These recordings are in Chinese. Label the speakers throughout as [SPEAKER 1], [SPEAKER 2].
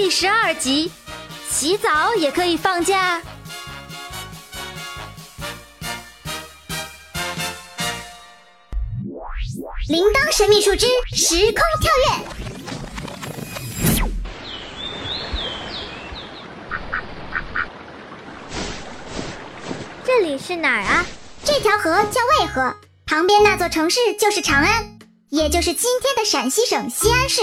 [SPEAKER 1] 第十二集：洗澡也可以放假。
[SPEAKER 2] 铃铛神秘树枝时空跳跃。
[SPEAKER 3] 这里是哪儿啊？
[SPEAKER 2] 这条河叫渭河，旁边那座城市就是长安，也就是今天的陕西省西安市。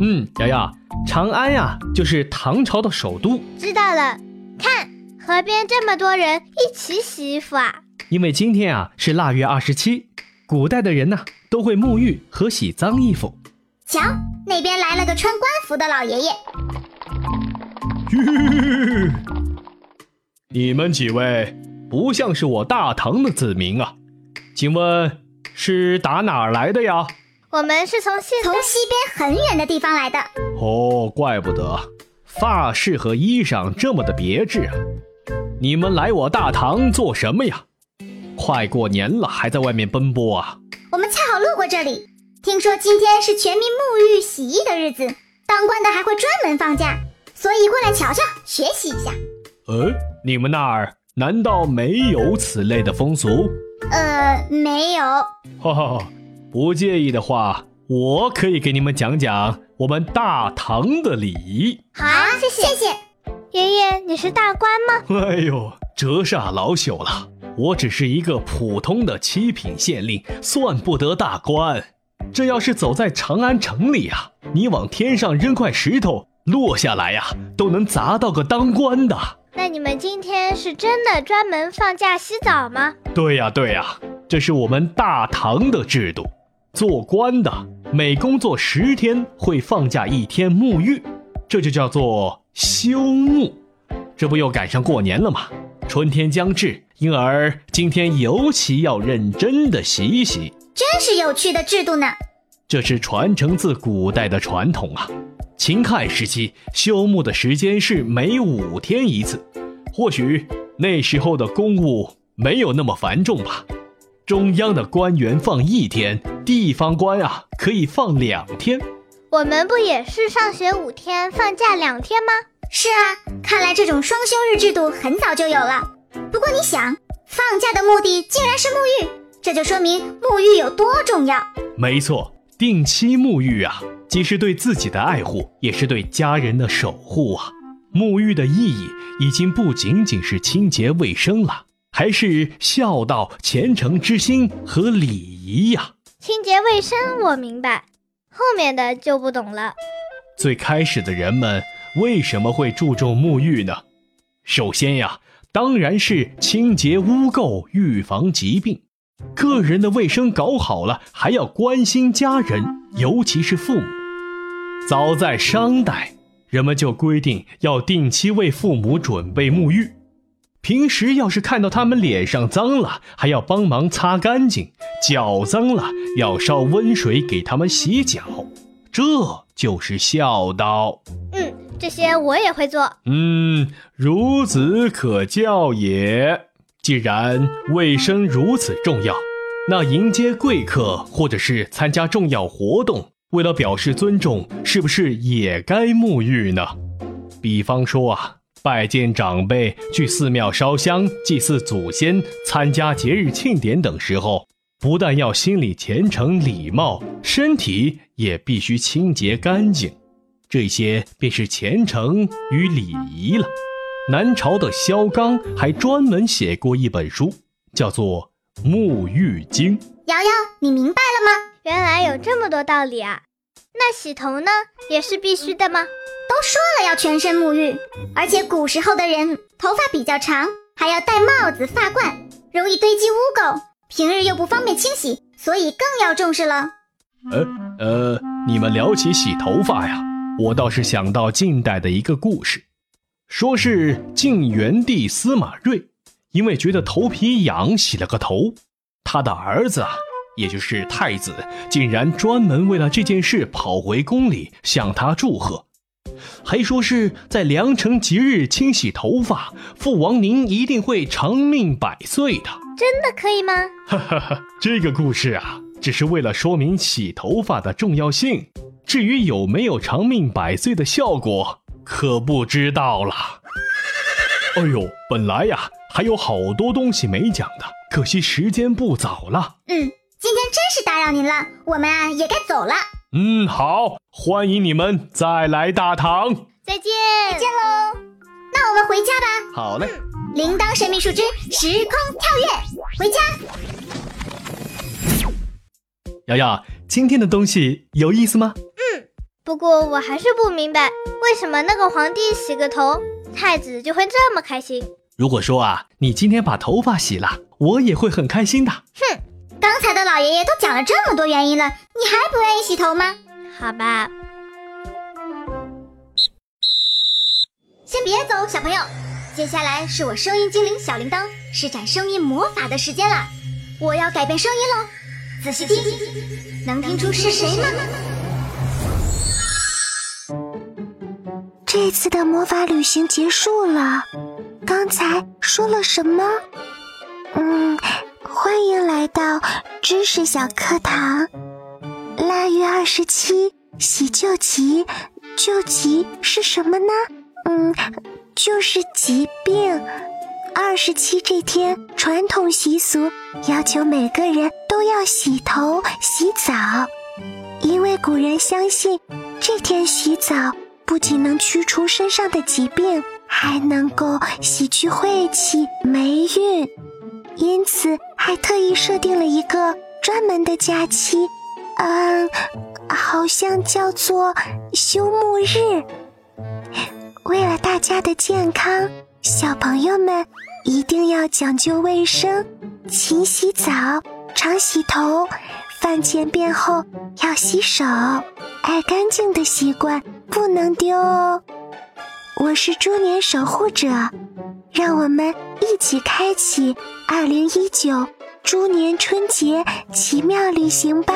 [SPEAKER 4] 嗯，瑶瑶，长安呀，就是唐朝的首都。
[SPEAKER 3] 知道了，看河边这么多人一起洗衣服啊。
[SPEAKER 4] 因为今天啊是腊月二十七，古代的人呢都会沐浴和洗脏衣服。
[SPEAKER 2] 瞧，那边来了个穿官服的老爷爷。
[SPEAKER 4] 你们几位不像是我大唐的子民啊，请问是打哪儿来的呀？
[SPEAKER 3] 我们是从西
[SPEAKER 2] 从西边很远的地方来的。
[SPEAKER 4] 哦，怪不得，发饰和衣裳这么的别致啊！你们来我大唐做什么呀？快过年了，还在外面奔波啊？
[SPEAKER 2] 我们恰好路过这里，听说今天是全民沐浴洗衣的日子，当官的还会专门放假，所以过来瞧瞧，学习一下。
[SPEAKER 4] 呃，你们那儿难道没有此类的风俗？
[SPEAKER 2] 呃，没有。
[SPEAKER 4] 哈哈哈。不介意的话，我可以给你们讲讲我们大唐的礼仪。
[SPEAKER 2] 好啊，谢谢谢谢。
[SPEAKER 3] 爷爷，你是大官吗？
[SPEAKER 4] 哎呦，折煞老朽了，我只是一个普通的七品县令，算不得大官。这要是走在长安城里呀，你往天上扔块石头，落下来呀，都能砸到个当官的。
[SPEAKER 3] 那你们今天是真的专门放假洗澡吗？
[SPEAKER 4] 对呀对呀，这是我们大唐的制度。做官的每工作十天会放假一天沐浴，这就叫做休沐。这不又赶上过年了吗？春天将至，因而今天尤其要认真的洗一洗。
[SPEAKER 2] 真是有趣的制度呢。
[SPEAKER 4] 这是传承自古代的传统啊。秦汉时期休沐的时间是每五天一次，或许那时候的公务没有那么繁重吧。中央的官员放一天，地方官啊可以放两天。
[SPEAKER 3] 我们不也是上学五天，放假两天吗？
[SPEAKER 2] 是啊，看来这种双休日制度很早就有了。不过你想，放假的目的竟然是沐浴，这就说明沐浴有多重要。
[SPEAKER 4] 没错，定期沐浴啊，既是对自己的爱护，也是对家人的守护啊。沐浴的意义已经不仅仅是清洁卫生了。还是孝道、虔诚之心和礼仪呀。
[SPEAKER 3] 清洁卫生我明白，后面的就不懂了。
[SPEAKER 4] 最开始的人们为什么会注重沐浴呢？首先呀，当然是清洁污垢、预防疾病。个人的卫生搞好了，还要关心家人，尤其是父母。早在商代，人们就规定要定期为父母准备沐浴。平时要是看到他们脸上脏了，还要帮忙擦干净；脚脏了，要烧温水给他们洗脚，这就是孝道。
[SPEAKER 3] 嗯，这些我也会做。
[SPEAKER 4] 嗯，孺子可教也。既然卫生如此重要，那迎接贵客或者是参加重要活动，为了表示尊重，是不是也该沐浴呢？比方说啊。拜见长辈，去寺庙烧香、祭祀祖先、参加节日庆典等时候，不但要心里虔诚礼貌，身体也必须清洁干净。这些便是虔诚与礼仪了。南朝的萧纲还专门写过一本书，叫做《沐浴经》。
[SPEAKER 2] 瑶瑶，你明白了吗？
[SPEAKER 3] 原来有这么多道理啊！那洗头呢，也是必须的吗？
[SPEAKER 2] 都说了要全身沐浴，而且古时候的人头发比较长，还要戴帽子、发冠，容易堆积污垢，平日又不方便清洗，所以更要重视了。
[SPEAKER 4] 呃呃，你们聊起洗头发呀，我倒是想到近代的一个故事，说是晋元帝司马睿，因为觉得头皮痒，洗了个头，他的儿子啊，也就是太子，竟然专门为了这件事跑回宫里向他祝贺。还说是在良辰吉日清洗头发，父王您一定会长命百岁的。
[SPEAKER 3] 真的可以吗？
[SPEAKER 4] 哈哈哈，这个故事啊，只是为了说明洗头发的重要性。至于有没有长命百岁的效果，可不知道了。哎呦，本来呀还有好多东西没讲的，可惜时间不早了。
[SPEAKER 2] 嗯，今天真是打扰您了，我们啊也该走了。
[SPEAKER 4] 嗯，好，欢迎你们再来大堂。
[SPEAKER 3] 再见，
[SPEAKER 2] 再见喽。那我们回家吧。
[SPEAKER 4] 好嘞。
[SPEAKER 2] 铃铛神秘树枝，时空跳跃，回家。
[SPEAKER 4] 瑶瑶，今天的东西有意思吗？
[SPEAKER 3] 嗯，不过我还是不明白，为什么那个皇帝洗个头，太子就会这么开心？
[SPEAKER 4] 如果说啊，你今天把头发洗了，我也会很开心的。
[SPEAKER 2] 哼，刚才的老爷爷都讲了这么多原因了，你还不愿意洗头吗？
[SPEAKER 3] 好吧，
[SPEAKER 2] 先别走，小朋友。接下来是我声音精灵小铃铛施展声音魔法的时间了，我要改变声音喽，仔细听，能听出是谁吗？
[SPEAKER 5] 这次的魔法旅行结束了，刚才说了什么？来到知识小课堂。腊月二十七，喜救急，救急是什么呢？嗯。就是疾病。二十七这天，传统习俗要求每个人都要洗头洗澡，因为古人相信这天洗澡不仅能驱除身上的疾病，还能够洗去晦气霉运，因此还特意设定了一个专门的假期，嗯，好像叫做休沐日。为了大家的健康，小朋友们一定要讲究卫生，勤洗澡，常洗头，饭前便后要洗手，爱干净的习惯不能丢哦。我是猪年守护者，让我们一起开启二零一九猪年春节奇妙旅行吧。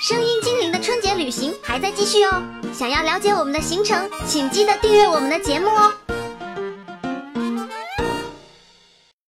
[SPEAKER 2] 声音精灵的春节旅行还在继续哦！想要了解我们的行程，请记得订阅我们的节目哦。